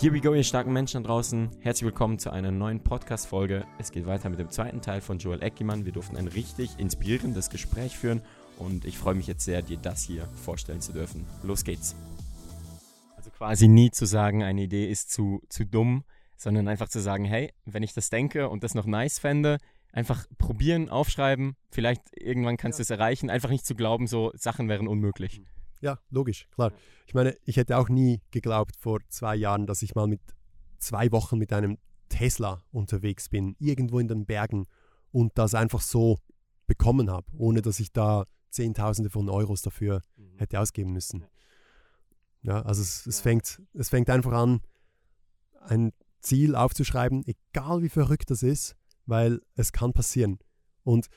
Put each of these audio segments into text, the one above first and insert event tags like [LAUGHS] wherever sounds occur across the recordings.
Here we go, ihr starken Menschen da draußen. Herzlich willkommen zu einer neuen Podcast-Folge. Es geht weiter mit dem zweiten Teil von Joel Eckimann. Wir durften ein richtig inspirierendes Gespräch führen und ich freue mich jetzt sehr, dir das hier vorstellen zu dürfen. Los geht's. Also quasi nie zu sagen, eine Idee ist zu, zu dumm, sondern einfach zu sagen, hey, wenn ich das denke und das noch nice fände, einfach probieren, aufschreiben, vielleicht irgendwann kannst du es erreichen, einfach nicht zu glauben, so Sachen wären unmöglich. Ja, logisch, klar. Ich meine, ich hätte auch nie geglaubt vor zwei Jahren, dass ich mal mit zwei Wochen mit einem Tesla unterwegs bin, irgendwo in den Bergen und das einfach so bekommen habe, ohne dass ich da Zehntausende von Euros dafür mhm. hätte ausgeben müssen. Ja, also es, es, fängt, es fängt einfach an, ein Ziel aufzuschreiben, egal wie verrückt das ist, weil es kann passieren. Und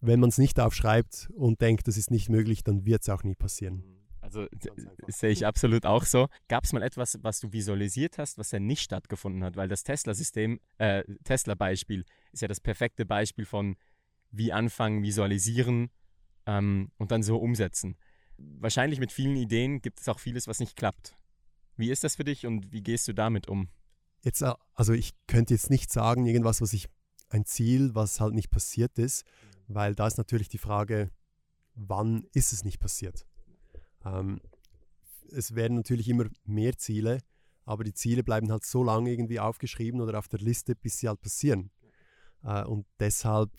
wenn man es nicht aufschreibt und denkt, das ist nicht möglich, dann wird es auch nie passieren. Mhm. Also sehe ich absolut auch so. Gab es mal etwas, was du visualisiert hast, was ja nicht stattgefunden hat? Weil das Tesla-System, äh, Tesla-Beispiel ist ja das perfekte Beispiel von wie anfangen, visualisieren ähm, und dann so umsetzen. Wahrscheinlich mit vielen Ideen gibt es auch vieles, was nicht klappt. Wie ist das für dich und wie gehst du damit um? Jetzt, äh, also ich könnte jetzt nicht sagen, irgendwas, was ich, ein Ziel, was halt nicht passiert ist, weil da ist natürlich die Frage, wann ist es nicht passiert? Ähm, es werden natürlich immer mehr Ziele, aber die Ziele bleiben halt so lange irgendwie aufgeschrieben oder auf der Liste, bis sie halt passieren. Äh, und deshalb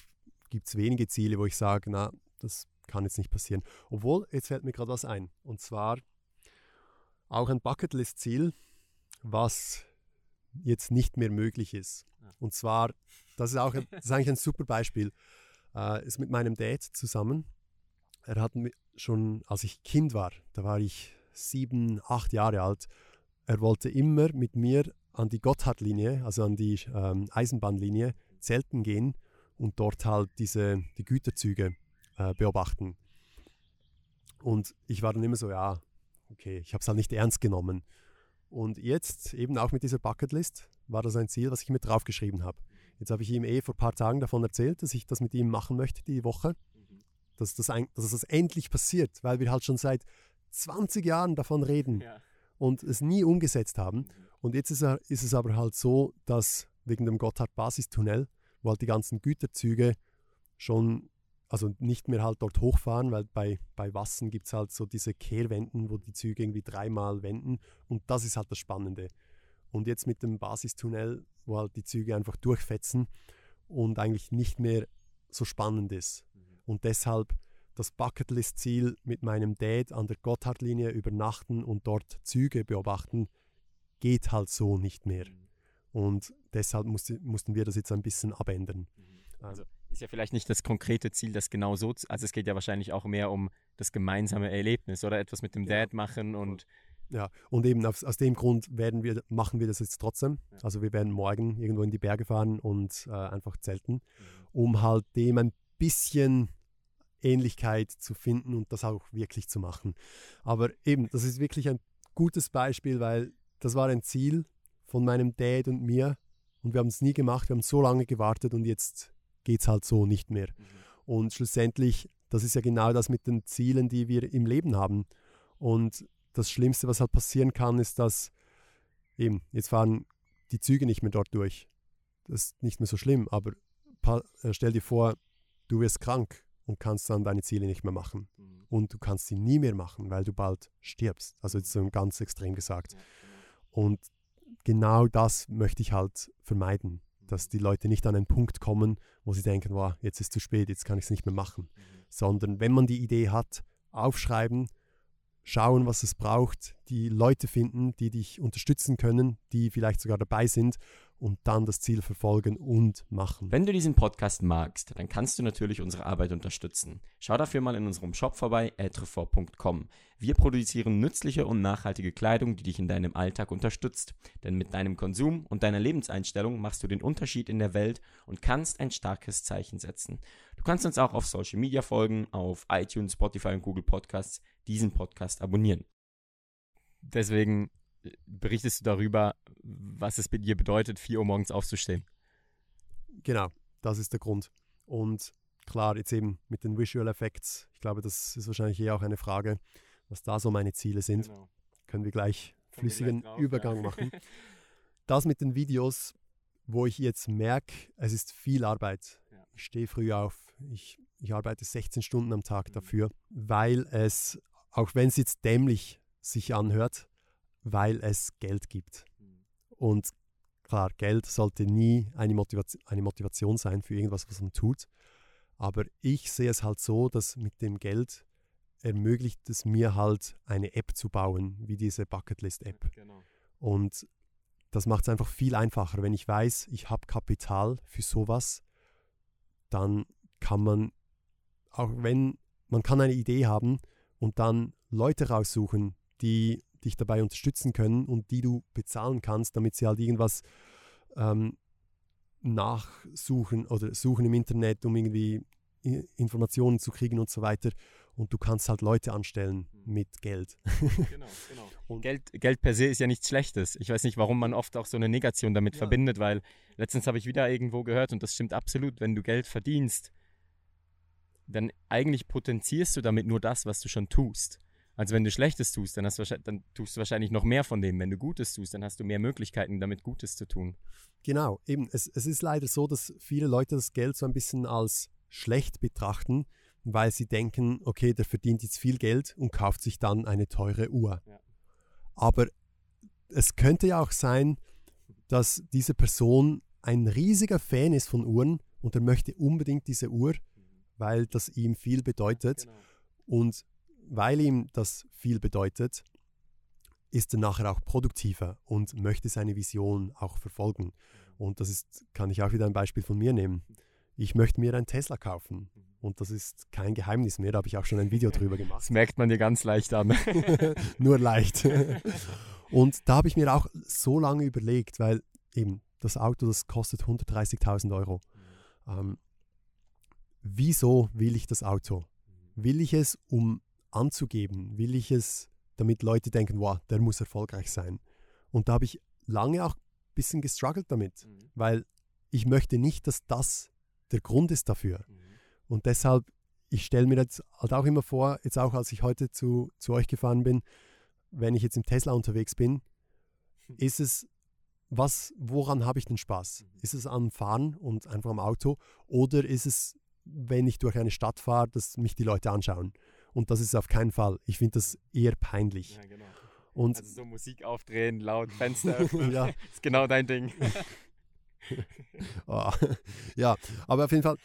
gibt es wenige Ziele, wo ich sage, na, das kann jetzt nicht passieren. Obwohl, jetzt fällt mir gerade was ein. Und zwar auch ein Bucketlist-Ziel, was jetzt nicht mehr möglich ist. Und zwar, das ist auch das ist eigentlich ein super Beispiel, äh, ist mit meinem Dad zusammen. Er hat schon, als ich Kind war, da war ich sieben, acht Jahre alt, er wollte immer mit mir an die Gotthardlinie, also an die ähm, Eisenbahnlinie, zelten gehen und dort halt diese, die Güterzüge äh, beobachten. Und ich war dann immer so, ja, okay, ich habe es halt nicht ernst genommen. Und jetzt, eben auch mit dieser Bucketlist, war das ein Ziel, was ich mir draufgeschrieben habe. Jetzt habe ich ihm eh vor ein paar Tagen davon erzählt, dass ich das mit ihm machen möchte, die Woche dass das, ein, dass das endlich passiert, weil wir halt schon seit 20 Jahren davon reden ja. und es nie umgesetzt haben. Mhm. Und jetzt ist, er, ist es aber halt so, dass wegen dem Gotthard-Basistunnel, wo halt die ganzen Güterzüge schon, also nicht mehr halt dort hochfahren, weil bei, bei Wassen gibt es halt so diese Kehrwenden, wo die Züge irgendwie dreimal wenden und das ist halt das Spannende. Und jetzt mit dem Basistunnel, wo halt die Züge einfach durchfetzen und eigentlich nicht mehr so spannend ist. Und deshalb das Bucketlist-Ziel mit meinem Dad an der Gotthardlinie übernachten und dort Züge beobachten, geht halt so nicht mehr. Mhm. Und deshalb musste, mussten wir das jetzt ein bisschen abändern. Mhm. Also ist ja vielleicht nicht das konkrete Ziel, das genau so, also es geht ja wahrscheinlich auch mehr um das gemeinsame Erlebnis oder etwas mit dem ja. Dad machen und ja, und eben aus, aus, dem Grund werden wir, machen wir das jetzt trotzdem. Also wir werden morgen irgendwo in die Berge fahren und äh, einfach zelten, mhm. um halt dem ein bisschen Ähnlichkeit zu finden und das auch wirklich zu machen. Aber eben, das ist wirklich ein gutes Beispiel, weil das war ein Ziel von meinem Dad und mir und wir haben es nie gemacht, wir haben so lange gewartet und jetzt geht es halt so nicht mehr. Mhm. Und schlussendlich, das ist ja genau das mit den Zielen, die wir im Leben haben. Und das Schlimmste, was halt passieren kann, ist, dass eben, jetzt fahren die Züge nicht mehr dort durch. Das ist nicht mehr so schlimm, aber äh, stell dir vor, du wirst krank und kannst dann deine Ziele nicht mehr machen. Mhm. Und du kannst sie nie mehr machen, weil du bald stirbst. Also jetzt so ganz extrem gesagt. Ja, genau. Und genau das möchte ich halt vermeiden, mhm. dass die Leute nicht an einen Punkt kommen, wo sie denken, wow, jetzt ist zu spät, jetzt kann ich es nicht mehr machen. Mhm. Sondern wenn man die Idee hat, aufschreiben, schauen, was es braucht, die Leute finden, die dich unterstützen können, die vielleicht sogar dabei sind und dann das Ziel verfolgen und machen. Wenn du diesen Podcast magst, dann kannst du natürlich unsere Arbeit unterstützen. Schau dafür mal in unserem Shop vorbei, etrefort.com. Wir produzieren nützliche und nachhaltige Kleidung, die dich in deinem Alltag unterstützt. Denn mit deinem Konsum und deiner Lebenseinstellung machst du den Unterschied in der Welt und kannst ein starkes Zeichen setzen. Du kannst uns auch auf Social Media folgen, auf iTunes, Spotify und Google Podcasts diesen Podcast abonnieren. Deswegen berichtest du darüber, was es bei dir bedeutet, 4 Uhr morgens aufzustehen. Genau, das ist der Grund. Und klar, jetzt eben mit den Visual Effects, ich glaube, das ist wahrscheinlich eher auch eine Frage, was da so meine Ziele sind. Genau. Können wir gleich flüssigen wir gleich drauf, Übergang ja. machen. [LAUGHS] das mit den Videos, wo ich jetzt merke, es ist viel Arbeit. Ja. Ich stehe früh auf, ich, ich arbeite 16 Stunden am Tag Mhm. dafür, weil es, auch wenn es jetzt dämlich sich anhört, weil es Geld gibt. Mhm. Und klar, Geld sollte nie eine Motivation, eine Motivation sein für irgendwas, was man tut. Aber ich sehe es halt so, dass mit dem Geld ermöglicht es mir halt eine App zu bauen, wie diese Bucketlist-App. Genau. Und das macht es einfach viel einfacher. Wenn ich weiß, ich habe Kapital für sowas, dann kann man, auch wenn man kann eine Idee haben und dann Leute raussuchen, die dich dabei unterstützen können und die du bezahlen kannst, damit sie halt irgendwas ähm, nachsuchen oder suchen im Internet, um irgendwie Informationen zu kriegen und so weiter. Und du kannst halt Leute anstellen Mhm. mit Geld. [LAUGHS] Genau, genau. [LAUGHS] Und- Geld, Geld per se ist ja nichts Schlechtes. Ich weiß nicht, warum man oft auch so eine Negation damit Ja. verbindet, weil letztens habe ich wieder irgendwo gehört und das stimmt absolut, wenn du Geld verdienst, dann eigentlich potenzierst du damit nur das, was du schon tust. Also wenn du Schlechtes tust, dann, hast du dann tust du wahrscheinlich noch mehr von dem. Wenn du Gutes tust, dann hast du mehr Möglichkeiten, damit Gutes zu tun. Genau, eben. Es, es ist leider so, dass viele Leute das Geld so ein bisschen als schlecht betrachten, weil sie denken, okay, der verdient jetzt viel Geld und kauft sich dann eine teure Uhr. Ja. Aber es könnte ja auch sein, dass diese Person ein riesiger Fan ist von Uhren und er möchte unbedingt diese Uhr, weil das ihm viel bedeutet. Genau. Und weil ihm das viel bedeutet, ist er nachher auch produktiver und möchte seine Vision auch verfolgen. Und das ist, kann ich auch wieder ein Beispiel von mir nehmen. Ich möchte mir einen Tesla kaufen. Und das ist kein Geheimnis mehr, da habe ich auch schon ein Video drüber [LAUGHS] gemacht. Das merkt man dir ganz leicht an. [LAUGHS] Nur leicht. und da habe ich mir auch so lange überlegt, weil eben das Auto, das kostet 130.000 Euro. Ähm, wieso will ich das Auto? Will ich es, um anzugeben? Will ich es, damit Leute denken, wow, der muss erfolgreich sein? Und da habe ich lange auch ein bisschen gestruggelt damit, weil ich möchte nicht, dass das der Grund ist dafür. Und deshalb, ich stelle mir jetzt halt auch immer vor, jetzt auch als ich heute zu, zu euch gefahren bin, wenn ich jetzt im Tesla unterwegs bin, ist es, was, woran habe ich den Spaß? Ist es am Fahren und einfach am Auto oder ist es, wenn ich durch eine Stadt fahre, dass mich die Leute anschauen? Und das ist auf keinen Fall. Ich finde das eher peinlich. Ja, genau. Und Also so Musik aufdrehen, laut Fenster öffnen, [LAUGHS] Ja. [LAUGHS] ist genau dein Ding. [LAUGHS] Ah, ja, aber auf jeden Fall,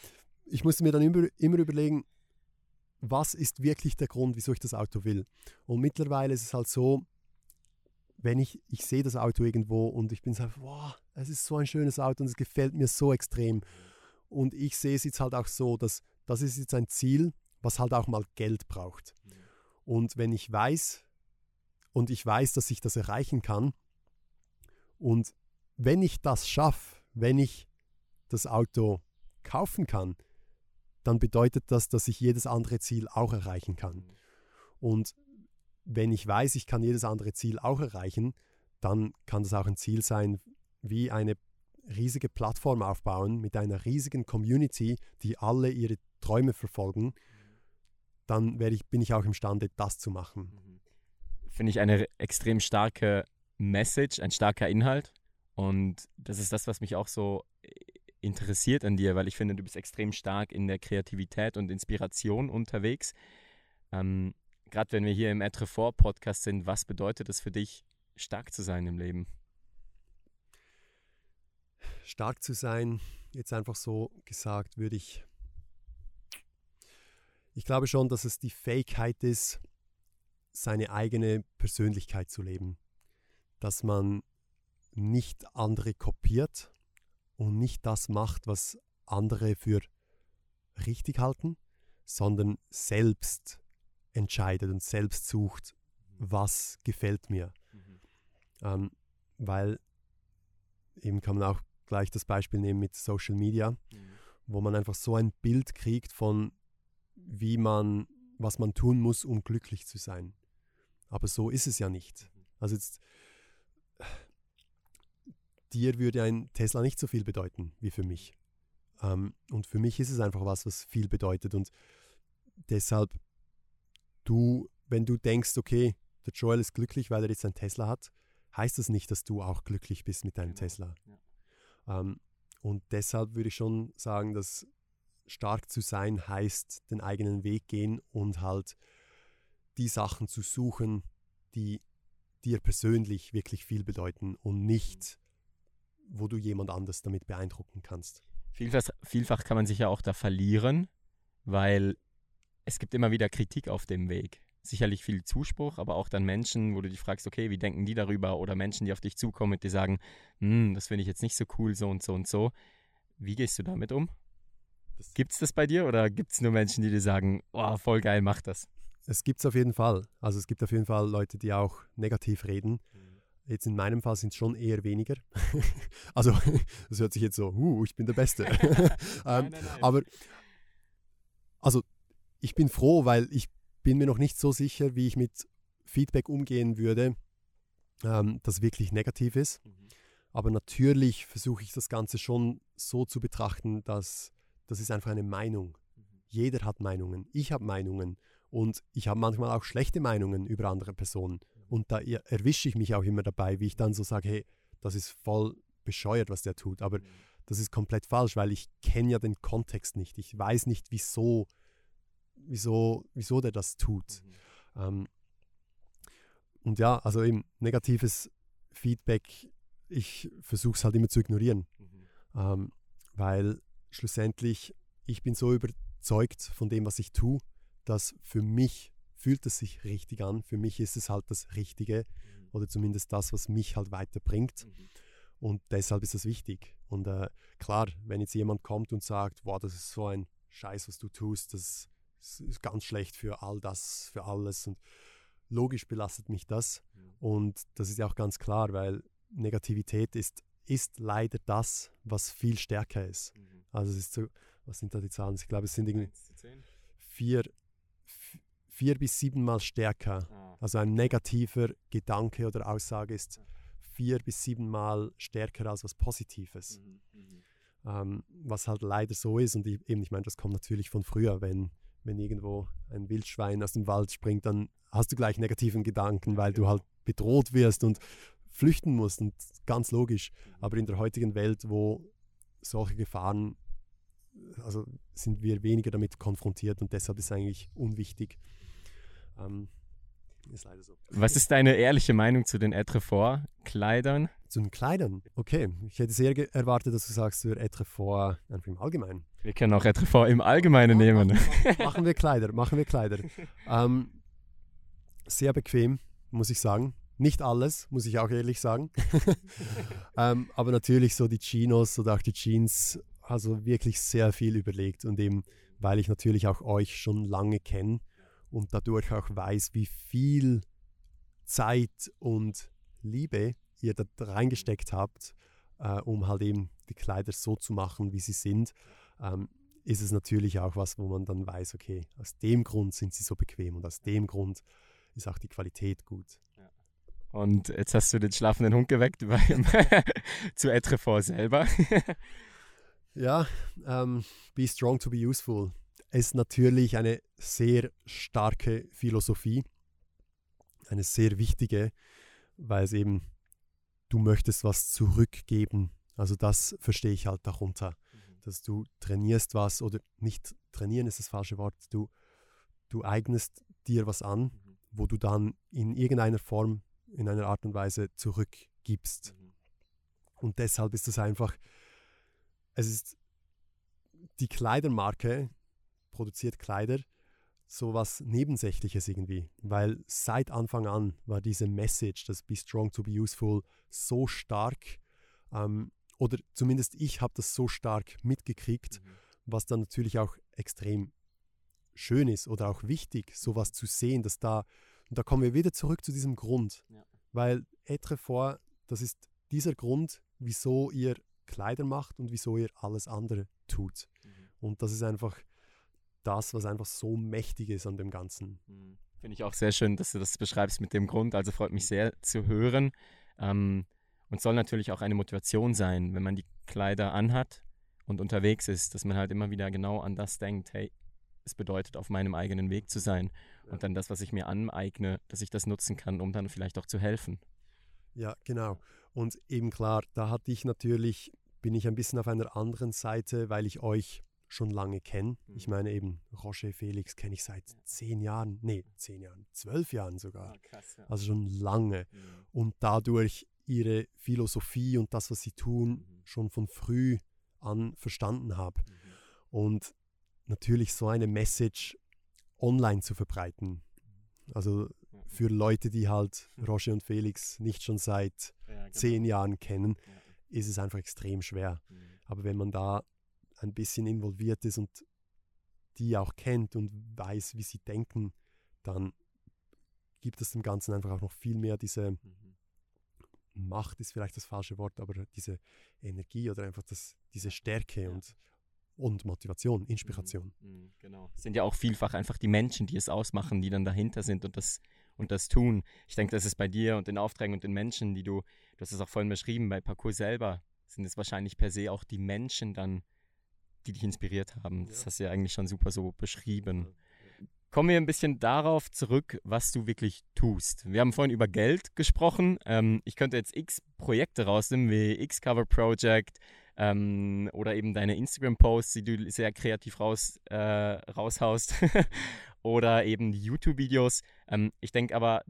ich musste mir dann immer, immer überlegen, was ist wirklich der Grund, wieso ich das Auto will. Und mittlerweile ist es halt so, wenn ich, ich sehe das Auto irgendwo und ich bin so, wow, es ist so ein schönes Auto und es gefällt mir so extrem. Und ich sehe es jetzt halt auch so, dass das ist jetzt ein Ziel, was halt auch mal Geld braucht. Und wenn ich weiß, und ich weiß, dass ich das erreichen kann, und wenn ich das schaffe, wenn ich das Auto kaufen kann, dann bedeutet das, dass ich jedes andere Ziel auch erreichen kann. Und wenn ich weiß, ich kann jedes andere Ziel auch erreichen, dann kann das auch ein Ziel sein, wie eine riesige Plattform aufbauen mit einer riesigen Community, die alle ihre Träume verfolgen. Dann werde ich, bin ich auch imstande, das zu machen. Finde ich eine extrem starke Message, ein starker Inhalt. Und das ist das, was mich auch so interessiert an dir, weil ich finde, du bist extrem stark in der Kreativität und Inspiration unterwegs. Ähm, Gerade wenn wir hier im Etrefort Podcast sind, was bedeutet es für dich, stark zu sein im Leben? Stark zu sein, jetzt einfach so gesagt, würde ich. Ich glaube schon, dass es die Fähigkeit ist, seine eigene Persönlichkeit zu leben. Dass man nicht andere kopiert und nicht das macht, was andere für richtig halten, sondern selbst entscheidet und selbst sucht, was gefällt mir. Ähm, weil eben kann man auch gleich das Beispiel nehmen mit Social Media, wo man einfach so ein Bild kriegt von, wie man, was man tun muss, um glücklich zu sein. Aber so ist es ja nicht. Also jetzt, dir würde ein Tesla nicht so viel bedeuten wie für mich. Ähm, und für mich ist es einfach was, was viel bedeutet. Und deshalb, du, wenn du denkst, okay, der Joel ist glücklich, weil er jetzt ein Tesla hat, heißt das nicht, dass du auch glücklich bist mit deinem Genau, Tesla. Ähm, und deshalb würde ich schon sagen, dass stark zu sein heißt, den eigenen Weg gehen und halt die Sachen zu suchen, die dir persönlich wirklich viel bedeuten und nicht, wo du jemand anders damit beeindrucken kannst. Vielfach, vielfach kann man sich ja auch da verlieren, weil es gibt immer wieder Kritik auf dem Weg. Sicherlich viel Zuspruch, aber auch dann Menschen, wo du dich fragst, okay, wie denken die darüber? Oder Menschen, die auf dich zukommen und dir sagen, hm, das finde ich jetzt nicht so cool, so und so und so. Wie gehst du damit um? Gibt es das bei dir oder gibt es nur Menschen, die dir sagen, oh, voll geil, mach das? Es gibt es auf jeden Fall. Also es gibt auf jeden Fall Leute, die auch negativ reden. Jetzt in meinem Fall sind es schon eher weniger. [LAUGHS] also [LAUGHS] das hört sich jetzt so, uh, ich bin der Beste. [LAUGHS] ähm, aber also ich bin froh, weil ich bin mir noch nicht so sicher, wie ich mit Feedback umgehen würde, ähm, das wirklich negativ ist. Aber natürlich versuche ich das Ganze schon so zu betrachten, dass das ist einfach eine Meinung. Jeder hat Meinungen. Ich habe Meinungen. Und ich habe manchmal auch schlechte Meinungen über andere Personen. Und da er- erwische ich mich auch immer dabei, wie ich dann so sage, hey, das ist voll bescheuert, was der tut. Aber das ist komplett falsch, weil ich kenne ja den Kontext nicht. Ich weiß nicht, wieso, wieso, wieso der das tut. Ähm, und ja, also eben negatives Feedback, ich versuche es halt immer zu ignorieren, ähm, weil schlussendlich ich bin so überzeugt von dem, was ich tue, dass für mich fühlt es sich richtig an. Für mich ist es halt das Richtige oder zumindest das, was mich halt weiterbringt. Und deshalb ist das wichtig. Und äh, klar, wenn jetzt jemand kommt und sagt, wow, das ist so ein Scheiß, was du tust, das ist ganz schlecht für all das, für alles. Und logisch belastet mich das. Und das ist ja auch ganz klar, weil Negativität ist, ist leider das, was viel stärker ist. Also es ist so, was sind da die Zahlen? Ich glaube, es sind irgendwie vier, vier bis siebenmal stärker. Also ein negativer Gedanke oder Aussage ist vier bis siebenmal stärker als was Positives. Ähm, was halt leider so ist. Und ich, eben, ich meine, das kommt natürlich von früher, wenn, wenn irgendwo ein Wildschwein aus dem Wald springt, dann hast du gleich negativen Gedanken, weil du halt bedroht wirst und flüchten musst. Und ganz logisch. Aber in der heutigen Welt, wo solche Gefahren, also sind wir weniger damit konfrontiert und deshalb ist es eigentlich unwichtig. Ähm, ist leider so. Was ist deine ehrliche Meinung zu den Etrefort-Kleidern? Zu den Kleidern. Okay, ich hätte sehr erwartet, dass du sagst, für Etrefort einfach im Allgemeinen. Wir können auch Etrefort im Allgemeinen nehmen. [LAUGHS] machen wir Kleider, machen wir Kleider. [LAUGHS] Ähm, sehr bequem, muss ich sagen. Nicht alles, muss ich auch ehrlich sagen. [LAUGHS] ähm, aber natürlich so die Chinos oder auch die Jeans, also wirklich sehr viel überlegt. Und eben, weil ich natürlich auch euch schon lange kenne und dadurch auch weiß, wie viel Zeit und Liebe ihr da reingesteckt habt, äh, um halt eben die Kleider so zu machen, wie sie sind, ähm, ist es natürlich auch was, wo man dann weiß, okay, aus dem Grund sind sie so bequem und aus dem Grund ist auch die Qualität gut. Und jetzt hast du den schlafenden Hund geweckt [LAUGHS] beim [LAUGHS] zu Etrefort selber. [LAUGHS] Ja, ähm, be strong to be useful ist natürlich eine sehr starke Philosophie, eine sehr wichtige, weil es eben, du möchtest was zurückgeben. Also das verstehe ich halt darunter, dass du trainierst was oder nicht trainieren ist das falsche Wort, du, du eignest dir was an, wo du dann in irgendeiner Form, in einer Art und Weise zurückgibst. Und deshalb ist es einfach, es ist die Kleidermarke produziert Kleider, so was Nebensächliches irgendwie. Weil seit Anfang an war diese Message, das Be Strong to Be Useful, so stark. Ähm, oder zumindest ich habe das so stark mitgekriegt, was dann natürlich auch extrem schön ist oder auch wichtig, sowas zu sehen, dass da, und da kommen wir wieder zurück zu diesem Grund. Ja. Weil Etrefort, das ist dieser Grund, wieso ihr Kleider macht und wieso ihr alles andere tut. Und das ist einfach das, was einfach so mächtig ist an dem Ganzen. Finde ich auch sehr schön, dass du das beschreibst mit dem Grund. Also freut mich sehr zu hören. Ähm, und soll natürlich auch eine Motivation sein, wenn man die Kleider anhat und unterwegs ist, dass man halt immer wieder genau an das denkt, hey, es bedeutet, auf meinem eigenen Weg zu sein. Ja. Und dann das, was ich mir aneigne, dass ich das nutzen kann, um dann vielleicht auch zu helfen. Ja, genau. Und eben klar, da hatte ich natürlich, bin ich ein bisschen auf einer anderen Seite, weil ich euch schon lange kenne. Mhm. Ich meine eben, Roger Felix kenne ich seit zehn Jahren, nee, zehn Jahren, zwölf Jahren sogar. Krass, ja. Also schon lange. Mhm. Und dadurch ihre Philosophie und das, was sie tun, mhm. schon von früh an verstanden habe. Mhm. Und natürlich so eine Message online zu verbreiten. Also für Leute, die halt hm. Roger und Felix nicht schon seit ja, genau. zehn Jahren kennen, ja. ist es einfach extrem schwer. Mhm. Aber wenn man da ein bisschen involviert ist und die auch kennt und weiß, wie sie denken, dann gibt es dem Ganzen einfach auch noch viel mehr diese mhm. Macht, ist vielleicht das falsche Wort, aber diese Energie oder einfach das, diese Stärke ja. und, und Motivation, Inspiration. Mhm, mhm, genau. Es sind ja auch vielfach einfach die Menschen, die es ausmachen, die dann dahinter sind und das, und das tun. Ich denke, das ist bei dir und den Aufträgen und den Menschen, die du, du hast es auch vorhin beschrieben, bei Parcours selber sind es wahrscheinlich per se auch die Menschen dann, die dich inspiriert haben. Das hast du ja eigentlich schon super so beschrieben. Kommen wir ein bisschen darauf zurück, was du wirklich tust. Wir haben vorhin über Geld gesprochen. Ähm, ich könnte jetzt x Projekte rausnehmen, wie X-Cover Project ähm, oder eben deine Instagram-Posts, die du sehr kreativ raus, äh, raushaust. [LAUGHS] oder eben YouTube-Videos. Ähm, ich denke aber,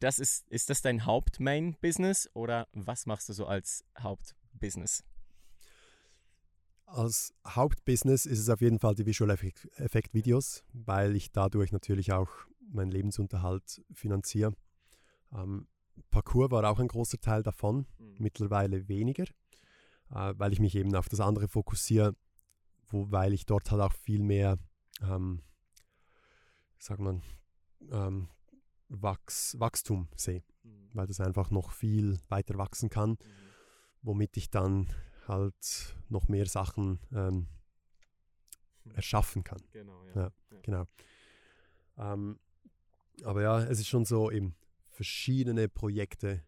das ist, ist das dein Haupt-Main-Business oder was machst du so als Hauptbusiness? Als Hauptbusiness ist es auf jeden Fall die Visual Effect Videos, weil ich dadurch natürlich auch meinen Lebensunterhalt finanziere. Ähm, Parcours war auch ein großer Teil davon, mhm. mittlerweile weniger, äh, weil ich mich eben auf das andere fokussiere, wo, weil ich dort halt auch viel mehr, ähm, sagt man, ähm, Wachs, Wachstum sehe, mhm. weil das einfach noch viel weiter wachsen kann, mhm. womit ich dann halt noch mehr Sachen ähm, hm. erschaffen kann. Genau, ja. ja, ja. genau. Ähm, aber ja, es ist schon so eben verschiedene Projekte,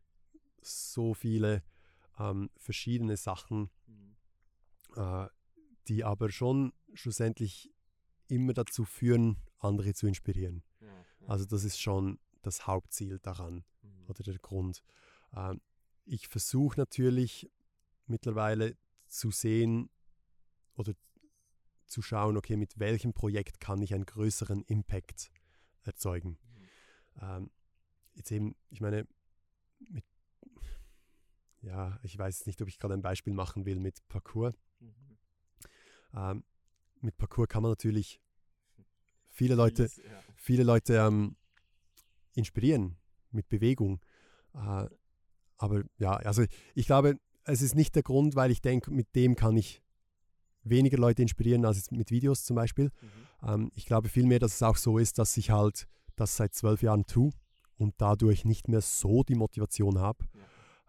so viele ähm, verschiedene Sachen, mhm. äh, die aber schon schlussendlich immer dazu führen, andere zu inspirieren. Ja, ja. Also das ist schon das Hauptziel daran mhm. oder der Grund. Ähm, ich versuche natürlich mittlerweile zu sehen oder zu schauen, okay, mit welchem Projekt kann ich einen größeren Impact erzeugen. Mhm. Ähm, jetzt eben, ich meine, mit, ja, ich weiß nicht, ob ich gerade ein Beispiel machen will mit Parcours. Mhm. Ähm, mit Parcours kann man natürlich [LAUGHS] viele Leute, viele Leute ähm, inspirieren mit Bewegung. Äh, aber ja, also ich glaube, es ist nicht der Grund, weil ich denke, mit dem kann ich weniger Leute inspirieren als mit Videos zum Beispiel. Mhm. Ähm, ich glaube vielmehr, dass es auch so ist, dass ich halt das seit zwölf Jahren tue und dadurch nicht mehr so die Motivation habe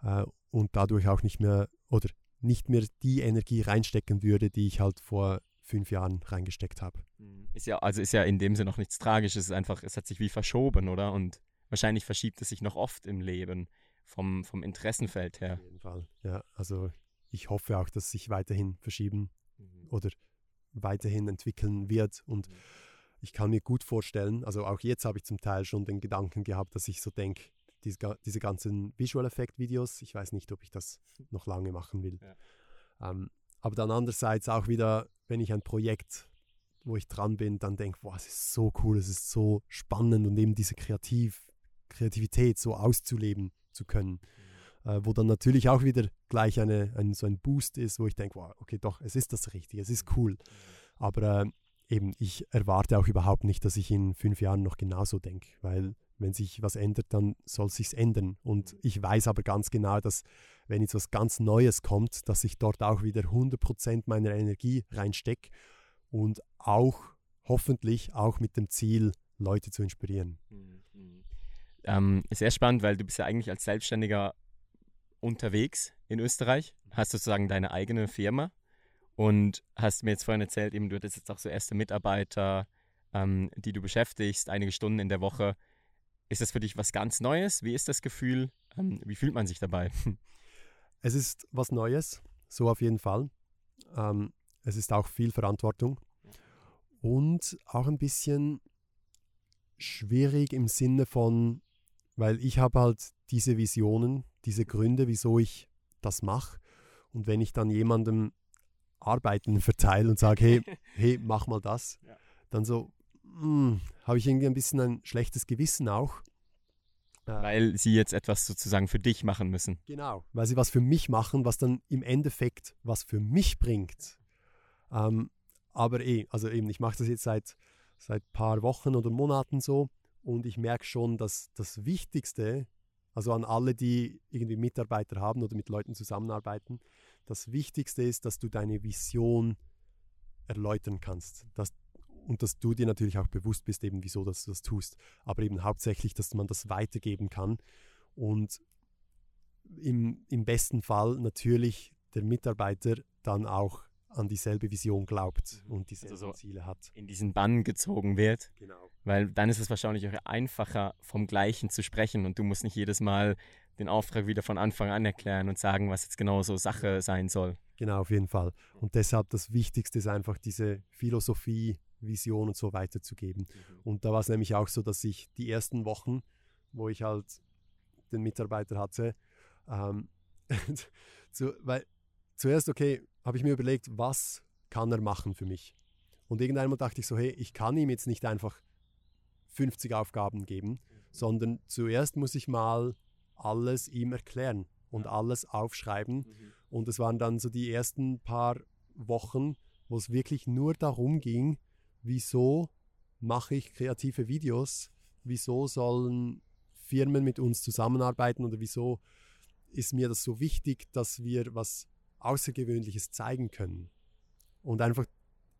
ja. äh, und dadurch auch nicht mehr oder nicht mehr die Energie reinstecken würde, die ich halt vor fünf Jahren reingesteckt habe. Mhm. Ist ja, also ist ja in dem Sinne noch nichts Tragisches, es ist einfach, es hat sich wie verschoben, oder? Und wahrscheinlich verschiebt es sich noch oft im Leben vom, vom Interessenfeld her. Auf jeden Fall, ja. Also ich hoffe auch, dass sich weiterhin verschieben mhm. oder weiterhin entwickeln wird und mhm. ich kann mir gut vorstellen, also auch jetzt habe ich zum Teil schon den Gedanken gehabt, dass ich so denke, diese, diese ganzen Visual Effect Videos, ich weiß nicht, ob ich das [LAUGHS] noch lange machen will. Ja. Ähm, aber dann andererseits auch wieder, wenn ich ein Projekt, wo ich dran bin, dann denke, wow, es ist so cool, es ist so spannend und eben diese Kreativ Kreativität so auszuleben zu können. Äh, wo dann natürlich auch wieder gleich eine, ein, so ein Boost ist, wo ich denke, wow, okay, doch, es ist das Richtige, es ist cool. Aber äh, eben, ich erwarte auch überhaupt nicht, dass ich in fünf Jahren noch genauso denke, weil wenn sich was ändert, dann soll es sich ändern. Und ich weiß aber ganz genau, dass wenn jetzt was ganz Neues kommt, dass ich dort auch wieder 100% meiner Energie reinstecke und auch hoffentlich auch mit dem Ziel, Leute zu inspirieren. Mhm. mhm. Ähm, sehr spannend, weil du bist ja eigentlich als Selbstständiger unterwegs in Österreich, hast sozusagen deine eigene Firma und hast mir jetzt vorhin erzählt, eben du hattest jetzt auch so erste Mitarbeiter, ähm, die du beschäftigst, einige Stunden in der Woche. Ist das für dich was ganz Neues? Wie ist das Gefühl? Ähm, wie fühlt man sich dabei? [LAUGHS] Es ist was Neues, so auf jeden Fall. Ähm, es ist auch viel Verantwortung und auch ein bisschen schwierig im Sinne von, weil ich habe halt diese Visionen diese Gründe, wieso ich das mache. Und wenn ich dann jemandem Arbeiten [LAUGHS] verteile und sage, hey, [LAUGHS] hey, mach mal das, ja. dann so, habe ich irgendwie ein bisschen ein schlechtes Gewissen auch. Äh, weil sie jetzt etwas sozusagen für dich machen müssen. Genau, weil sie was für mich machen, was dann im Endeffekt was für mich bringt. Ähm, aber eh, also eben, ich mache das jetzt seit seit paar Wochen oder Monaten so und ich merke schon, dass das Wichtigste, also an alle, die irgendwie Mitarbeiter haben oder mit Leuten zusammenarbeiten, das Wichtigste ist, dass du deine Vision erläutern kannst. Dass, und dass du dir natürlich auch bewusst bist, eben wieso dass du das tust. Aber eben hauptsächlich, dass man das weitergeben kann. Und im, im besten Fall natürlich der Mitarbeiter dann auch an dieselbe Vision glaubt mhm. und dieselben also so Ziele hat. In diesen Bann gezogen wird. Genau. Weil dann ist es wahrscheinlich auch einfacher, vom Gleichen zu sprechen und du musst nicht jedes Mal den Auftrag wieder von Anfang an erklären und sagen, was jetzt genau so Sache sein soll. Genau, auf jeden Fall. Und deshalb das Wichtigste ist einfach diese Philosophie, Vision und so weiterzugeben. Mhm. Und da war es nämlich auch so, dass ich die ersten Wochen, wo ich halt den Mitarbeiter hatte, ähm, [LAUGHS] zu, weil zuerst, okay, habe ich mir überlegt, was kann er machen für mich? Und irgendwann dachte ich so, hey, ich kann ihm jetzt nicht einfach 50 Aufgaben geben, mhm. sondern zuerst muss ich mal alles ihm erklären und alles aufschreiben. Mhm. Und es waren dann so die ersten paar Wochen, wo es wirklich nur darum ging, wieso mache ich kreative Videos, wieso sollen Firmen mit uns zusammenarbeiten oder wieso ist mir das so wichtig, dass wir was Außergewöhnliches zeigen können. Und einfach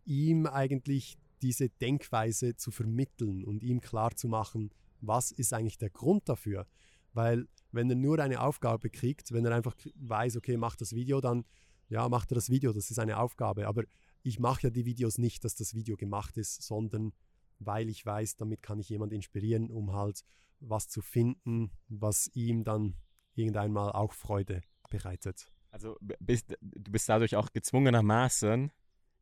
ihm eigentlich diese Denkweise zu vermitteln und ihm klar zu machen, was ist eigentlich der Grund dafür. Weil wenn er nur eine Aufgabe kriegt, wenn er einfach weiß, okay, mach das Video, dann ja, macht er das Video, das ist eine Aufgabe. Aber ich mache ja die Videos nicht, dass das Video gemacht ist, sondern weil ich weiß, damit kann ich jemanden inspirieren, um halt was zu finden, was ihm dann irgendeinmal auch Freude bereitet. Also bist, du bist dadurch auch gezwungenermaßen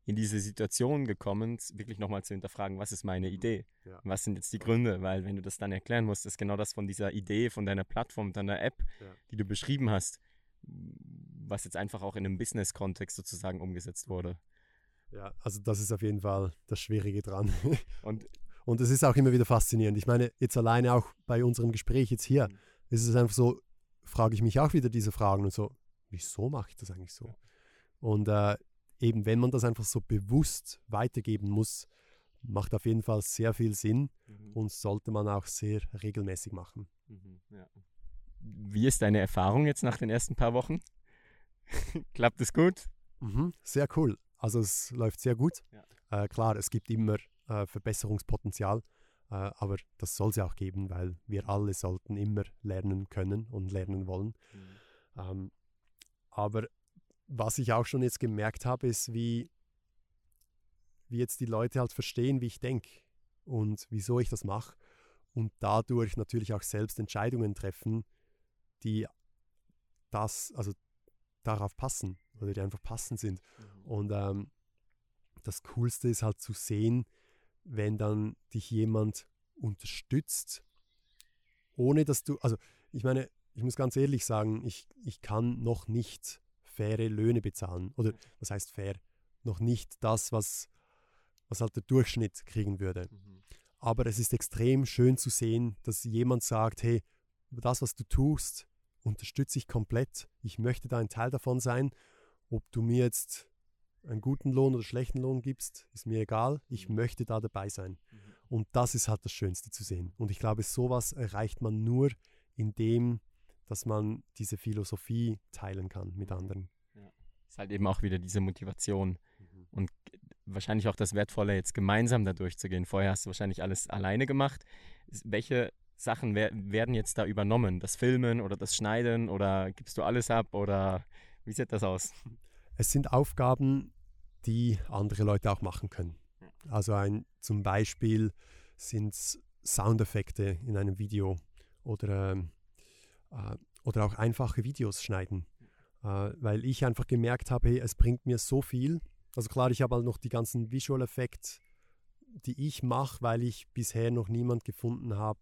in diese Situation gekommen, wirklich nochmal zu hinterfragen, was ist meine mhm. Idee? Ja. Was sind jetzt die Gründe? Weil wenn du das dann erklären musst, ist genau das von dieser Idee, von deiner Plattform, deiner App, ja. die du beschrieben hast, was jetzt einfach auch in einem Business-Kontext sozusagen umgesetzt wurde. Ja, also das ist auf jeden Fall das Schwierige dran. [LAUGHS] Und, und es ist auch immer wieder faszinierend. Ich meine, jetzt alleine auch bei unserem Gespräch jetzt hier, mhm. ist es einfach so, frage ich mich auch wieder diese Fragen und so, wieso mache ich das eigentlich so? Und äh, eben, wenn man das einfach so bewusst weitergeben muss, macht auf jeden Fall sehr viel Sinn mhm. und sollte man auch sehr regelmäßig machen. Mhm, ja. Wie ist deine Erfahrung jetzt nach den ersten paar Wochen? [LAUGHS] Klappt es gut? Mhm, sehr cool. Also es läuft sehr gut. Ja. Äh, klar, es gibt immer äh, Verbesserungspotenzial, äh, aber das soll es ja auch geben, weil wir alle sollten immer lernen können und lernen wollen. Mhm. Ähm, aber was ich auch schon jetzt gemerkt habe, ist, wie, wie jetzt die Leute halt verstehen, wie ich denke und wieso ich das mache und dadurch natürlich auch selbst Entscheidungen treffen, die das, also darauf passen oder die einfach passend sind. Mhm. Und ähm, das Coolste ist halt zu sehen, wenn dann dich jemand unterstützt, ohne dass du, also ich meine, ich muss ganz ehrlich sagen, ich, ich kann noch nicht faire Löhne bezahlen. Oder was heißt fair? Noch nicht das, was, was halt der Durchschnitt kriegen würde. Mhm. Aber es ist extrem schön zu sehen, dass jemand sagt, hey, das, was du tust, unterstütze ich komplett. Ich möchte da ein Teil davon sein. Ob du mir jetzt einen guten Lohn oder schlechten Lohn gibst, ist mir egal. Ich mhm. möchte da dabei sein. Mhm. Und das ist halt das Schönste zu sehen. Und ich glaube, sowas erreicht man nur, indem dass man diese Philosophie teilen kann mit anderen. Ja. Ist halt eben auch wieder diese Motivation mhm. und wahrscheinlich auch das Wertvolle, jetzt gemeinsam da durchzugehen. Vorher hast du wahrscheinlich alles alleine gemacht. Welche Sachen wer werden jetzt da übernommen? Das Filmen oder das Schneiden oder gibst du alles ab oder wie sieht das aus? Es sind Aufgaben, die andere Leute auch machen können. Also ein, zum Beispiel sind es Soundeffekte in einem Video oder ähm, äh, oder auch einfache Videos schneiden. Äh, weil ich einfach gemerkt habe, hey, es bringt mir so viel. Also klar, ich habe halt noch die ganzen Visual Effects, die ich mache, weil ich bisher noch niemand gefunden habe,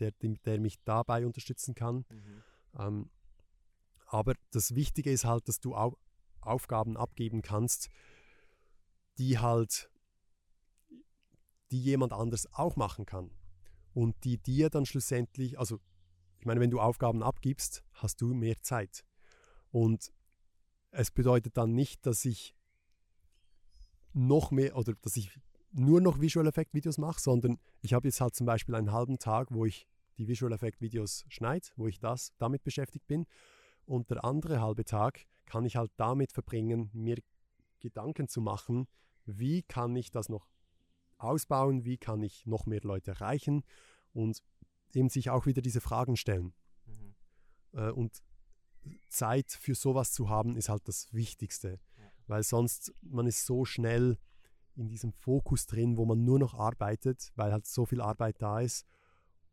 der, der mich dabei unterstützen kann. Mhm. Ähm, Aber das Wichtige ist halt, dass du auch Aufgaben abgeben kannst, die halt, die jemand anders auch machen kann. Und die dir dann schlussendlich, also ich meine, wenn du Aufgaben abgibst, hast du mehr Zeit. Und es bedeutet dann nicht, dass ich noch mehr oder dass ich nur noch Visual Effect Videos mache, sondern ich habe jetzt halt zum Beispiel einen halben Tag, wo ich die Visual Effect Videos schneide, wo ich das damit beschäftigt bin. Und der andere halbe Tag kann ich halt damit verbringen, mir Gedanken zu machen, wie kann ich das noch ausbauen, wie kann ich noch mehr Leute erreichen und eben sich auch wieder diese Fragen stellen. Mhm. Äh, und Zeit für sowas zu haben, ist halt das Wichtigste, ja. weil sonst man ist so schnell in diesem Fokus drin, wo man nur noch arbeitet, weil halt so viel Arbeit da ist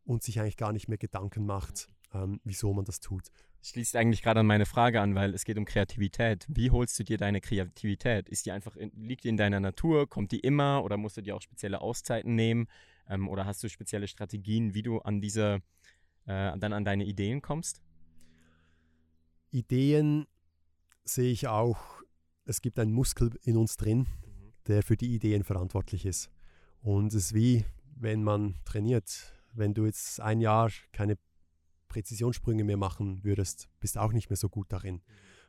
und sich eigentlich gar nicht mehr Gedanken macht, ähm, wieso man das tut. Schließt eigentlich gerade an meine Frage an, weil es geht um Kreativität. Wie holst du dir deine Kreativität? Ist die einfach in, liegt die in deiner Natur? Kommt die immer oder musst du dir auch spezielle Auszeiten nehmen? Ähm, oder hast du spezielle Strategien, wie du an diese äh, dann an deine Ideen kommst? Ideen sehe ich auch. Es gibt einen Muskel in uns drin. Der für die Ideen verantwortlich ist. Und es ist wie, wenn man trainiert wenn du jetzt ein Jahr keine Präzisionssprünge mehr machen würdest, bist du auch nicht mehr so gut darin.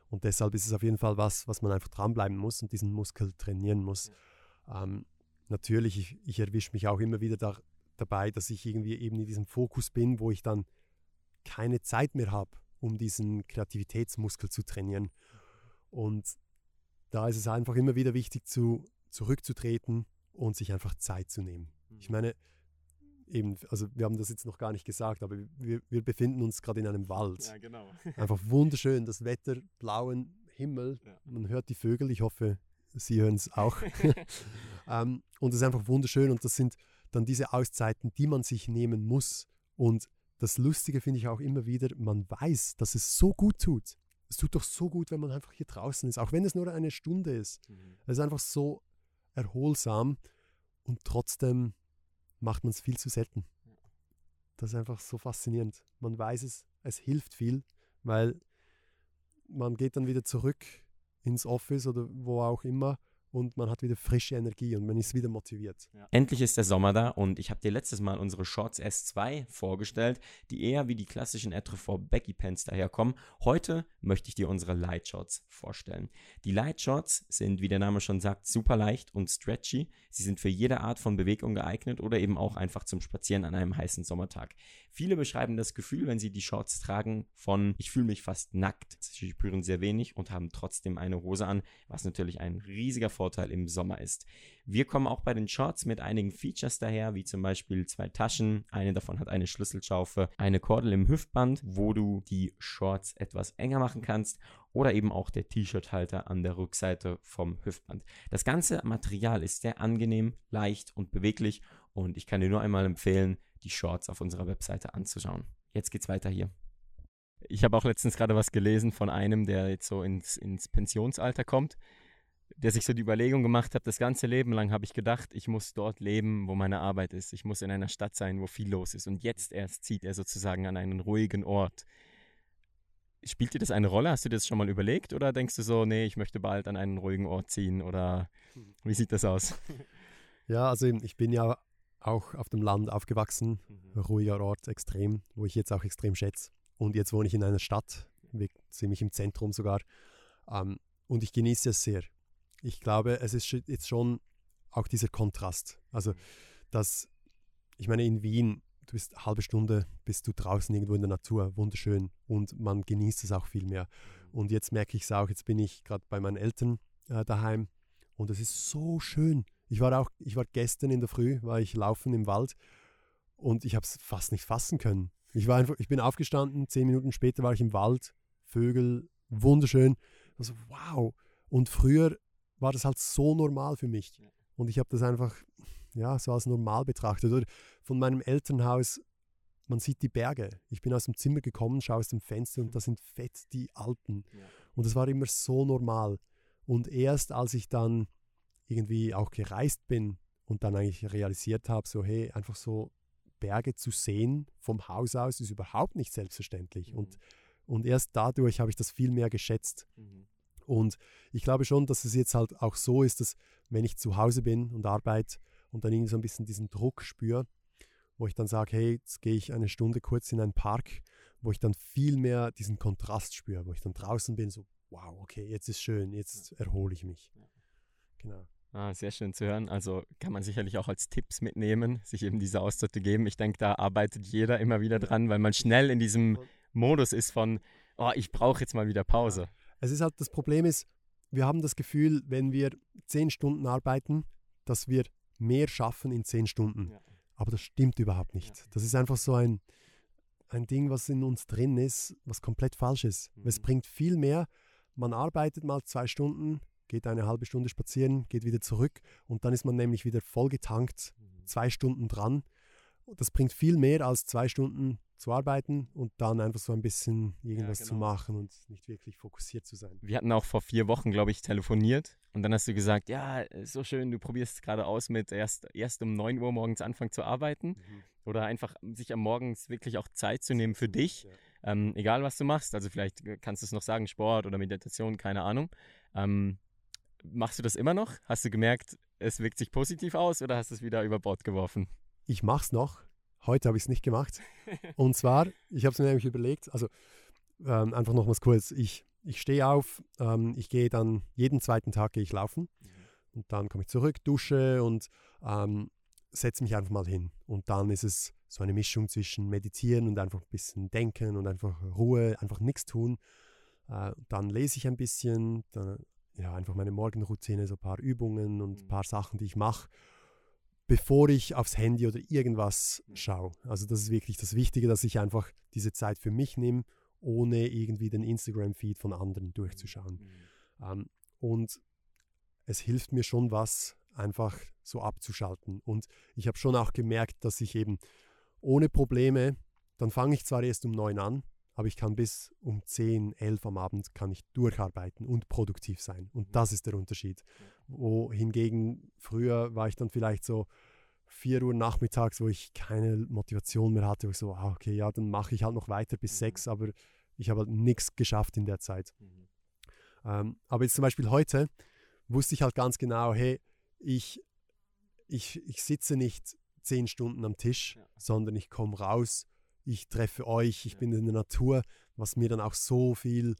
Und deshalb ist es auf jeden Fall was, was man einfach dranbleiben muss und diesen Muskel trainieren muss. Ähm, natürlich, ich, ich erwische mich auch immer wieder da, dabei, dass ich irgendwie eben in diesem Fokus bin, wo ich dann keine Zeit mehr habe, um diesen Kreativitätsmuskel zu trainieren. Und da ist es einfach immer wieder wichtig, zu, zurückzutreten und sich einfach Zeit zu nehmen. Ich mhm. meine, eben, also wir haben das jetzt noch gar nicht gesagt, aber wir, wir befinden uns gerade in einem Wald. Ja, genau. [LAUGHS] Einfach wunderschön, das Wetter, blauen Himmel, ja. man hört die Vögel, ich hoffe, Sie hören es auch. [LAUGHS] [LAUGHS] ähm, und es ist einfach wunderschön und das sind dann diese Auszeiten, die man sich nehmen muss. Und das Lustige finde ich auch immer wieder, man weiß, dass es so gut tut. Es tut doch so gut, wenn man einfach hier draußen ist, auch wenn es nur eine Stunde ist. Mhm. Es ist einfach so erholsam und trotzdem macht man es viel zu selten. Das ist einfach so faszinierend. Man weiß es, es hilft viel, weil man geht dann wieder zurück ins Office oder wo auch immer und man hat wieder frische Energie und man ist wieder motiviert. Ja. Endlich ist der Sommer da und ich habe dir letztes Mal unsere Shorts S2 vorgestellt, die eher wie die klassischen Etrefort Becky Pants daherkommen. Heute möchte ich dir unsere Light Shorts vorstellen. Die Light Shorts sind, wie der Name schon sagt, super leicht und stretchy. Sie sind für jede Art von Bewegung geeignet oder eben auch einfach zum Spazieren an einem heißen Sommertag. Viele beschreiben das Gefühl, wenn sie die Shorts tragen, von ich fühle mich fast nackt. Sie spüren sehr wenig und haben trotzdem eine Hose an, was natürlich ein riesiger Vorteil Vorteil im Sommer ist. Wir kommen auch bei den Shorts mit einigen Features daher, wie zum Beispiel zwei Taschen. Eine davon hat eine Schlüsselschaufe, eine Kordel im Hüftband, wo du die Shorts etwas enger machen kannst oder eben auch der T-Shirt-Halter an der Rückseite vom Hüftband. Das ganze Material ist sehr angenehm, leicht und beweglich und ich kann dir nur einmal empfehlen, die Shorts auf unserer Webseite anzuschauen. Jetzt geht's weiter hier. Ich habe auch letztens gerade was gelesen von einem, der jetzt so ins, ins Pensionsalter kommt der sich so die Überlegung gemacht hat, das ganze Leben lang habe ich gedacht, ich muss dort leben, wo meine Arbeit ist. Ich muss in einer Stadt sein, wo viel los ist. Und jetzt erst zieht er sozusagen an einen ruhigen Ort. Spielt dir das eine Rolle? Hast du dir das schon mal überlegt? Oder denkst du so, nee, ich möchte bald an einen ruhigen Ort ziehen? Oder wie sieht das aus? [LAUGHS] Ja, also ich bin ja auch auf dem Land aufgewachsen, mhm. ruhiger Ort, extrem, wo ich jetzt auch extrem schätze. Und jetzt wohne ich in einer Stadt, ziemlich im Zentrum sogar. Ähm, und ich genieße es sehr ich glaube, es ist jetzt schon auch dieser Kontrast. Also, mhm. dass, ich meine, in Wien, du bist eine halbe Stunde, bist du draußen irgendwo in der Natur, wunderschön und man genießt es auch viel mehr. Mhm. Und jetzt merke ich es auch, jetzt bin ich gerade bei meinen Eltern äh, daheim und es ist so schön. Ich war auch, ich war gestern in der Früh, war ich laufen im Wald und ich habe es fast nicht fassen können. Ich war einfach, ich bin aufgestanden, zehn Minuten später war ich im Wald, Vögel, wunderschön. Also wow. Und früher war das halt so normal für mich. Und ich habe das einfach ja, so als normal betrachtet. Oder von meinem Elternhaus, man sieht die Berge. Ich bin aus dem Zimmer gekommen, schaue aus dem Fenster und da sind fett die Alpen. Ja. Und das war immer so normal. Und erst als ich dann irgendwie auch gereist bin und dann eigentlich realisiert habe, so hey, einfach so Berge zu sehen vom Haus aus ist überhaupt nicht selbstverständlich. Mhm. Und Und erst dadurch habe ich das viel mehr geschätzt. Mhm. Und ich glaube schon, dass es jetzt halt auch so ist, dass wenn ich zu Hause bin und arbeite und dann irgendwie so ein bisschen diesen Druck spüre, wo ich dann sage, hey, jetzt gehe ich eine Stunde kurz in einen Park, wo ich dann viel mehr diesen Kontrast spüre, wo ich dann draußen bin, so, wow, okay, jetzt ist schön, jetzt erhole ich mich. Genau. Ah, sehr schön zu hören. Also kann man sicherlich auch als Tipps mitnehmen, sich eben diese Auszeit zu geben. Ich denke, da arbeitet jeder immer wieder dran, weil man schnell in diesem Modus ist von, oh, ich brauche jetzt mal wieder Pause. Es ist halt, das Problem ist, wir haben das Gefühl, wenn wir zehn Stunden arbeiten, dass wir mehr schaffen in zehn Stunden. Ja. Aber das stimmt überhaupt nicht. Ja. Das ist einfach so ein, ein Ding, was in uns drin ist, was komplett falsch ist. Mhm. Es bringt viel mehr. Man arbeitet mal zwei Stunden, geht eine halbe Stunde spazieren, geht wieder zurück und dann ist man nämlich wieder vollgetankt, mhm. zwei Stunden dran. Das bringt viel mehr als zwei Stunden zu arbeiten und dann einfach so ein bisschen irgendwas ja, genau. zu machen und nicht wirklich fokussiert zu sein. Wir hatten auch vor vier Wochen, glaube ich, telefoniert und dann hast du gesagt, ja, so schön, du probierst gerade aus mit erst, erst um 9 Uhr morgens anfangen zu arbeiten mhm. oder einfach sich am Morgens wirklich auch Zeit zu nehmen für dich, ja. ähm, egal was du machst. Also vielleicht kannst du es noch sagen, Sport oder Meditation, keine Ahnung. Ähm, machst du das immer noch? Hast du gemerkt, es wirkt sich positiv aus oder hast du es wieder über Bord geworfen? Ich mache es noch. Heute habe ich es nicht gemacht. [LAUGHS] Und zwar, ich habe es mir nämlich überlegt, also ähm, einfach nochmals kurz, ich, ich stehe auf, ähm, ich gehe dann jeden zweiten Tag gehe ich laufen mhm. und dann komme ich zurück, dusche und ähm, setze mich einfach mal hin. Und dann ist es so eine Mischung zwischen Meditieren und einfach ein bisschen Denken und einfach Ruhe, einfach nichts tun. Äh, dann lese ich ein bisschen, dann ja, einfach meine Morgenroutine, so ein paar Übungen und ein mhm. paar Sachen, die ich mache bevor ich aufs Handy oder irgendwas schaue. Also das ist wirklich das Wichtige, dass ich einfach diese Zeit für mich nehme, ohne irgendwie den Instagram-Feed von anderen durchzuschauen. Mhm. Ähm, und es hilft mir schon was, einfach so abzuschalten. Und ich habe schon auch gemerkt, dass ich eben ohne Probleme, dann fange ich zwar erst um neun an, aber ich kann bis um 10, 11 am Abend kann ich durcharbeiten und produktiv sein. Und mhm. das ist der Unterschied. Wohingegen früher war ich dann vielleicht so 4 Uhr nachmittags, wo ich keine Motivation mehr hatte, wo ich so, ah, okay, ja, dann mache ich halt noch weiter bis mhm. 6, aber ich habe halt nichts geschafft in der Zeit. Mhm. Ähm, aber jetzt zum Beispiel heute wusste ich halt ganz genau, hey, ich, ich, ich sitze nicht 10 Stunden am Tisch, ja. sondern ich komme raus ich treffe euch, ich bin in der Natur, was mir dann auch so viel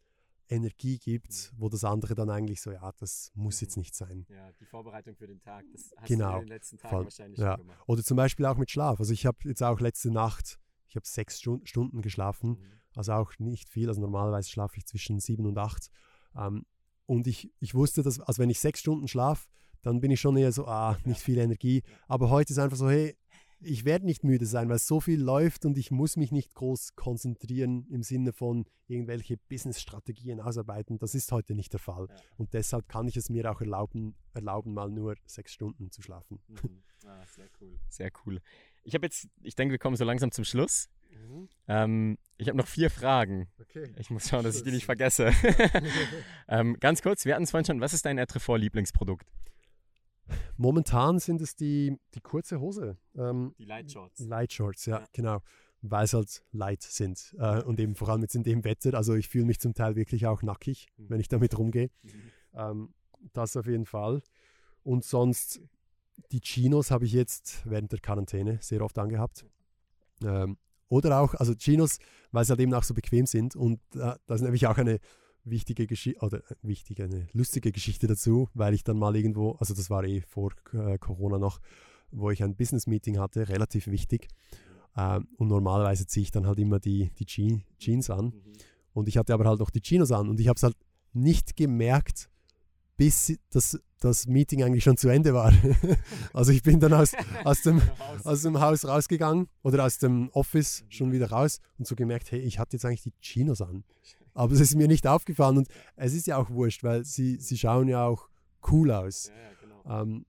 Energie gibt, wo das andere dann eigentlich so, ja, das muss jetzt nicht sein. Ja, die Vorbereitung für den Tag, das hast genau, du in den letzten Tagen voll, wahrscheinlich ja. schon gemacht. Oder zum Beispiel auch mit Schlaf. Also ich habe jetzt auch letzte Nacht, ich habe sechs Stunden geschlafen, mhm. also auch nicht viel, also normalerweise schlafe ich zwischen sieben und acht. Ähm, und ich, ich wusste, dass, also wenn ich sechs Stunden schlafe, dann bin ich schon eher so, ah, [LAUGHS] nicht viel Energie. Aber heute ist einfach so, hey, ich werde nicht müde sein, weil so viel läuft und ich muss mich nicht groß konzentrieren im Sinne von irgendwelche Business-Strategien ausarbeiten. Das ist heute nicht der Fall. Ja. Und deshalb kann ich es mir auch erlauben, erlauben mal nur sechs Stunden zu schlafen. Mhm. [LAUGHS] Ah, sehr cool. Sehr cool. Ich habe jetzt, ich denke, wir kommen so langsam zum Schluss. Mhm. Ähm, ich habe noch vier Fragen. Okay. Ich muss schauen, dass ich die nicht vergesse. [LAUGHS] [LAUGHS] ähm, ganz kurz, wir hatten es vorhin schon, was ist dein Etrefort-Lieblingsprodukt? Momentan sind es die, die kurze Hose. Ähm, die Light Shorts. Light Shorts, ja, ja. genau. Weil es halt light sind. Äh, und eben vor allem jetzt in dem Wetter. Also ich fühle mich zum Teil wirklich auch nackig, mhm. wenn ich damit rumgehe. Mhm. Ähm, das auf jeden Fall. Und sonst, die Chinos habe ich jetzt während der Quarantäne sehr oft angehabt. Ähm, oder auch, also Chinos, weil sie halt eben auch so bequem sind. Und äh, das ist nämlich auch eine wichtige Geschichte, oder äh, wichtige, eine lustige Geschichte dazu, weil ich dann mal irgendwo, also das war eh vor äh, Corona noch, wo ich ein Business-Meeting hatte, relativ wichtig. Ähm, und normalerweise ziehe ich dann halt immer die, die Je Jeans an. Mhm. Und ich hatte aber halt noch die Chinos an und ich habe es halt nicht gemerkt, bis das, das Meeting eigentlich schon zu Ende war. [LAUGHS] also ich bin dann aus, aus, dem, [LAUGHS] aus dem Haus rausgegangen oder aus dem Office schon wieder raus und so gemerkt, hey, ich hatte jetzt eigentlich die Chinos an. Aber es ist mir nicht aufgefallen und es ist ja auch wurscht, weil sie, sie schauen ja auch cool aus. Ja, ja, genau. ähm,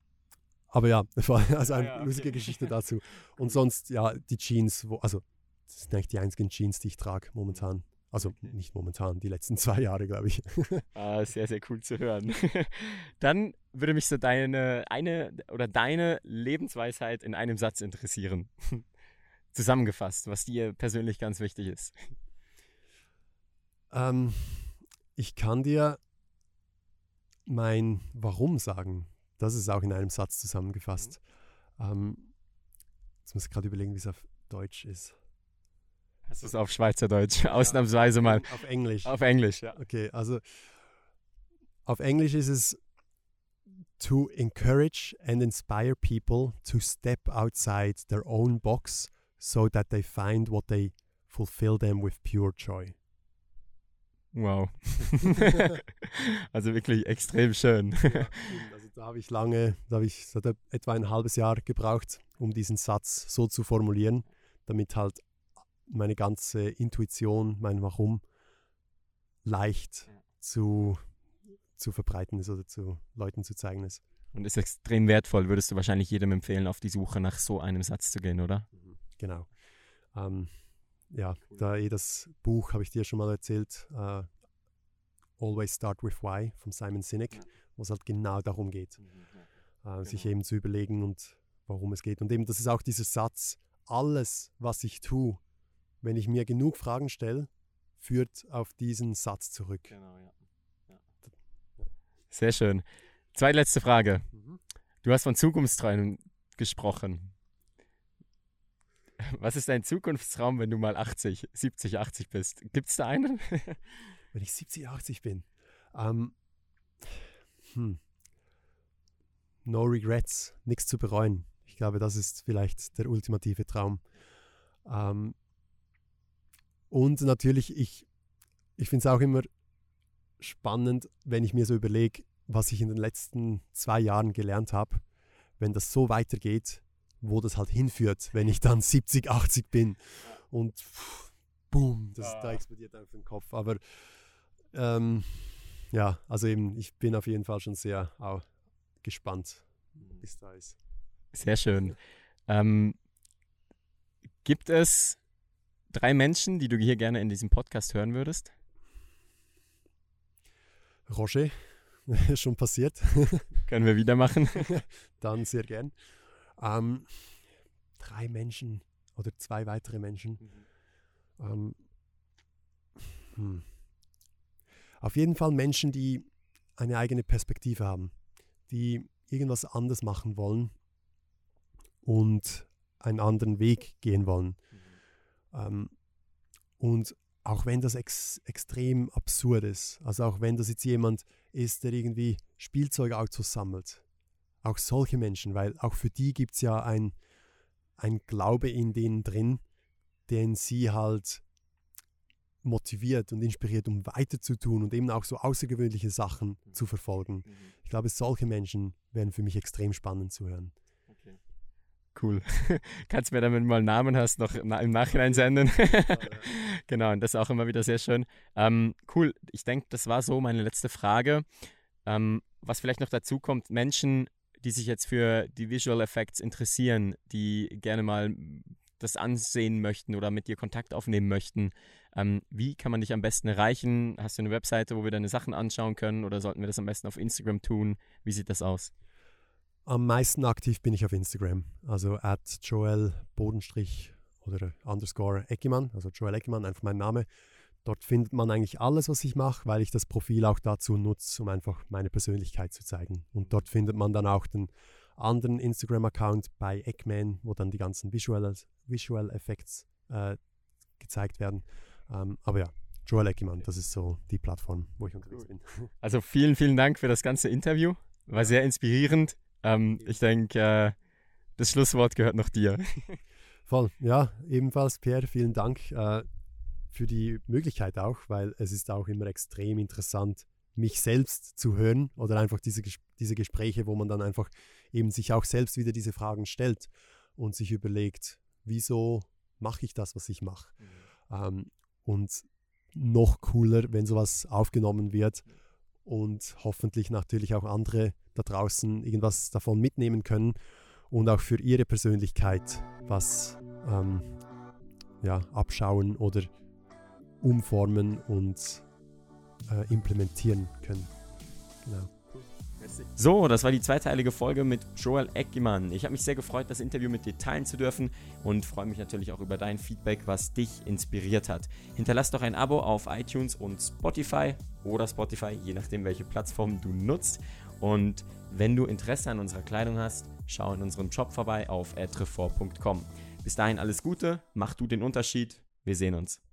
aber ja, [LAUGHS] das war also eine ja, lustige okay. Geschichte dazu. Und sonst, ja, die Jeans, wo, also das sind eigentlich die einzigen Jeans, die ich trage momentan. Also nicht momentan, die letzten [LAUGHS] zwei Jahre, glaube ich. [LAUGHS] Ah, sehr, sehr cool zu hören. [LAUGHS] Dann würde mich so deine eine oder deine Lebensweisheit in einem Satz interessieren. Zusammengefasst, was dir persönlich ganz wichtig ist. Ähm, ich kann dir mein Warum sagen. Das ist auch in einem Satz zusammengefasst. Mhm. Ähm, jetzt muss ich gerade überlegen, wie es auf Deutsch ist. Es ist auf Schweizerdeutsch, ja, ausnahmsweise mal. Auf Englisch. Auf Englisch, ja. Okay, also auf Englisch ist es to encourage and inspire people to step outside their own box so that they find what they fulfill them with pure joy. Wow. [LAUGHS] also wirklich extrem schön. Ja, also da habe ich lange, da habe ich etwa ein halbes Jahr gebraucht, um diesen Satz so zu formulieren, damit halt meine ganze Intuition, mein Warum leicht zu, zu verbreiten ist oder zu Leuten zu zeigen ist. Und ist extrem wertvoll, würdest du wahrscheinlich jedem empfehlen, auf die Suche nach so einem Satz zu gehen, oder? Mhm, genau. Ähm, ja, da eh das Buch, habe ich dir schon mal erzählt, uh, Always Start with Why von Simon Sinek, wo es halt genau darum geht, uh, genau. sich eben zu überlegen und warum es geht. Und eben, das ist auch dieser Satz, alles, was ich tue, wenn ich mir genug Fragen stelle, führt auf diesen Satz zurück. Genau, ja. ja. Sehr schön. Zweite letzte Frage. Mhm. Du hast von Zukunftsträumen gesprochen. Was ist dein Zukunftsraum, wenn du mal 80, 70, 80 bist? Gibt es da einen? [LAUGHS] wenn ich 70, 80 bin. Ähm, hm. No regrets, nichts zu bereuen. Ich glaube, das ist vielleicht der ultimative Traum. Ähm, und natürlich, ich, ich finde es auch immer spannend, wenn ich mir so überlege, was ich in den letzten zwei Jahren gelernt habe, wenn das so weitergeht, wo das halt hinführt, wenn ich dann 70, 80 bin und pff, boom, das, ja. da explodiert einfach den Kopf. Aber ähm, ja, also eben, ich bin auf jeden Fall schon sehr auch gespannt, mhm. wie es da ist. Sehr schön. Ähm, gibt es drei Menschen, die du hier gerne in diesem Podcast hören würdest? Roger, [LAUGHS] schon passiert. [LAUGHS] Können wir wieder machen? [LAUGHS] Dann sehr gern. Ähm, drei Menschen oder zwei weitere Menschen. Mhm. Ähm, hm. Auf jeden Fall Menschen, die eine eigene Perspektive haben, die irgendwas anders machen wollen und einen anderen Weg gehen wollen. Ähm, und auch wenn das ex extrem absurd ist, also auch wenn das jetzt jemand ist, der irgendwie Spielzeugautos sammelt, auch solche Menschen, weil auch für die gibt es ja ein, ein Glaube in denen drin, den sie halt motiviert und inspiriert, um weiterzutun und eben auch so außergewöhnliche Sachen mhm. zu verfolgen. Mhm. Ich glaube, solche Menschen wären für mich extrem spannend zu hören. Cool. [LAUGHS] Kannst mir damit mal Namen hast noch im Nachhinein senden. [LAUGHS] genau, und das ist auch immer wieder sehr schön. Ähm, cool. Ich denke, das war so meine letzte Frage. Ähm, was vielleicht noch dazu kommt, Menschen, die sich jetzt für die Visual Effects interessieren, die gerne mal das ansehen möchten oder mit dir Kontakt aufnehmen möchten, ähm, wie kann man dich am besten erreichen? Hast du eine Webseite, wo wir deine Sachen anschauen können oder sollten wir das am besten auf Instagram tun? Wie sieht das aus? Am meisten aktiv bin ich auf Instagram, also at Joel Bodenstrich oder underscore Eckimann, also Joel Eckimann, einfach mein Name. Dort findet man eigentlich alles, was ich mache, weil ich das Profil auch dazu nutze, um einfach meine Persönlichkeit zu zeigen. Und dort findet man dann auch den anderen Instagram-Account bei Eggman, wo dann die ganzen Visual, Visual Effects äh, gezeigt werden. Ähm, aber ja, Joel Eckimann, das ist so die Plattform, wo ich unterwegs bin. [LAUGHS] Also vielen, vielen Dank für das ganze Interview. War sehr inspirierend. Ähm, ich denke, äh, das Schlusswort gehört noch dir. [LAUGHS] Voll, ja, ebenfalls Pierre, vielen Dank äh, für die Möglichkeit auch, weil es ist auch immer extrem interessant, mich selbst zu hören oder einfach diese, diese Gespräche, wo man dann einfach eben sich auch selbst wieder diese Fragen stellt und sich überlegt, wieso mache ich das, was ich mache. Mhm. Ähm, und noch cooler, wenn sowas aufgenommen wird und hoffentlich natürlich auch andere da draußen irgendwas davon mitnehmen können und auch für ihre Persönlichkeit was ähm, ja, abschauen oder umformen und äh, implementieren können. Genau. So, das war die zweiteilige Folge mit Joel Eckimann. Ich habe mich sehr gefreut, das Interview mit dir teilen zu dürfen und freue mich natürlich auch über dein Feedback, was dich inspiriert hat. Hinterlass doch ein Abo auf iTunes und Spotify oder Spotify, je nachdem, welche Plattform du nutzt. Und wenn du Interesse an unserer Kleidung hast, schau in unserem Shop vorbei auf atrefor.com. Bis dahin alles Gute, mach du den Unterschied. Wir sehen uns.